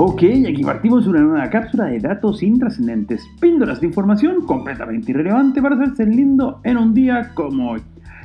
Ok, aquí partimos una nueva cápsula de datos intrascendentes, píldoras de información completamente irrelevante para hacerse lindo en un día como hoy.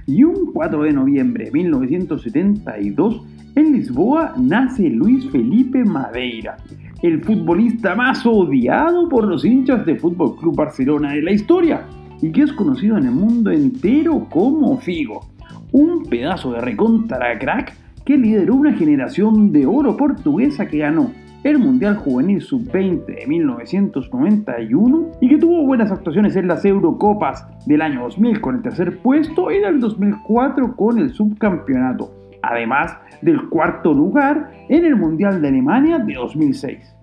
Y un 4 de noviembre de 1972, en Lisboa nace Luis Felipe Madeira, el futbolista más odiado por los hinchas de Fútbol Club Barcelona de la historia y que es conocido en el mundo entero como Figo, un pedazo de recontra crack que lideró una generación de oro portuguesa que ganó el Mundial Juvenil Sub-20 de 1991 y que tuvo buenas actuaciones en las Eurocopas del año 2000 con el tercer puesto y del 2004 con el subcampeonato, además del cuarto lugar en el Mundial de Alemania de 2006.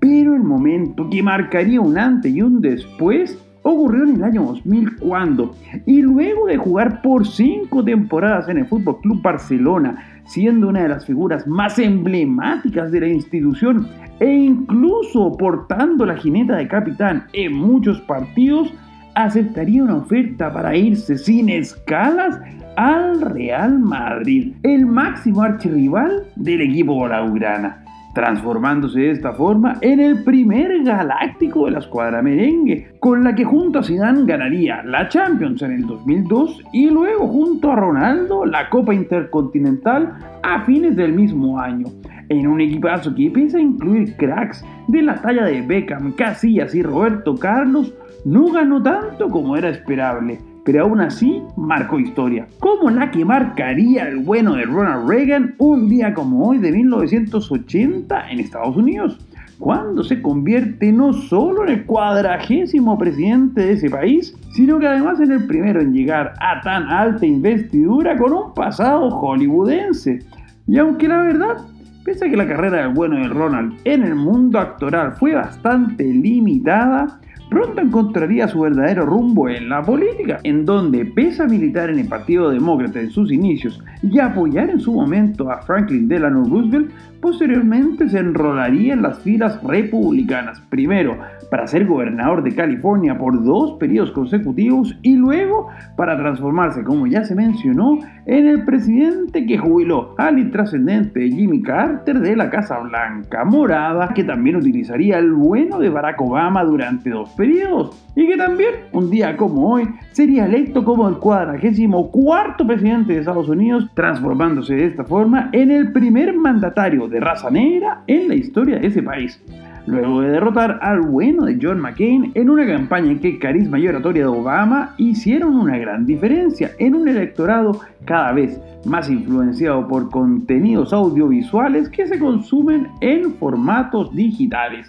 Pero el momento que marcaría un antes y un después ocurrió en el año 2000 cuando, y luego de jugar por cinco temporadas en el Fútbol Club Barcelona, siendo una de las figuras más emblemáticas de la institución e incluso portando la jineta de capitán en muchos partidos, aceptaría una oferta para irse sin escalas al Real Madrid, el máximo archirrival del equipo blaugrana transformándose de esta forma en el primer galáctico de la escuadra merengue, con la que junto a Zidane ganaría la Champions en el 2002 y luego junto a Ronaldo la Copa Intercontinental a fines del mismo año, en un equipazo que pese a incluir cracks de la talla de Beckham, Casillas y Roberto Carlos, no ganó tanto como era esperable pero aún así marcó historia, como la que marcaría el bueno de Ronald Reagan un día como hoy de 1980 en Estados Unidos, cuando se convierte no solo en el cuadragésimo presidente de ese país, sino que además en el primero en llegar a tan alta investidura con un pasado hollywoodense. Y aunque la verdad Pese a que la carrera del bueno de Ronald en el mundo actoral fue bastante limitada, pronto encontraría su verdadero rumbo en la política, en donde, pese a militar en el Partido Demócrata en sus inicios y apoyar en su momento a Franklin Delano Roosevelt, posteriormente se enrolaría en las filas republicanas, primero para ser gobernador de California por dos periodos consecutivos y luego para transformarse, como ya se mencionó, en el presidente que jubiló al intrascendente Jimmy Carter de la Casa Blanca Morada, que también utilizaría el bueno de Barack Obama durante dos periodos y que también, un día como hoy, sería electo como el cuadragésimo cuarto presidente de Estados Unidos, transformándose de esta forma en el primer mandatario de raza negra en la historia de ese país luego de derrotar al bueno de John McCain en una campaña en que el carisma y oratoria de Obama hicieron una gran diferencia en un electorado cada vez más influenciado por contenidos audiovisuales que se consumen en formatos digitales.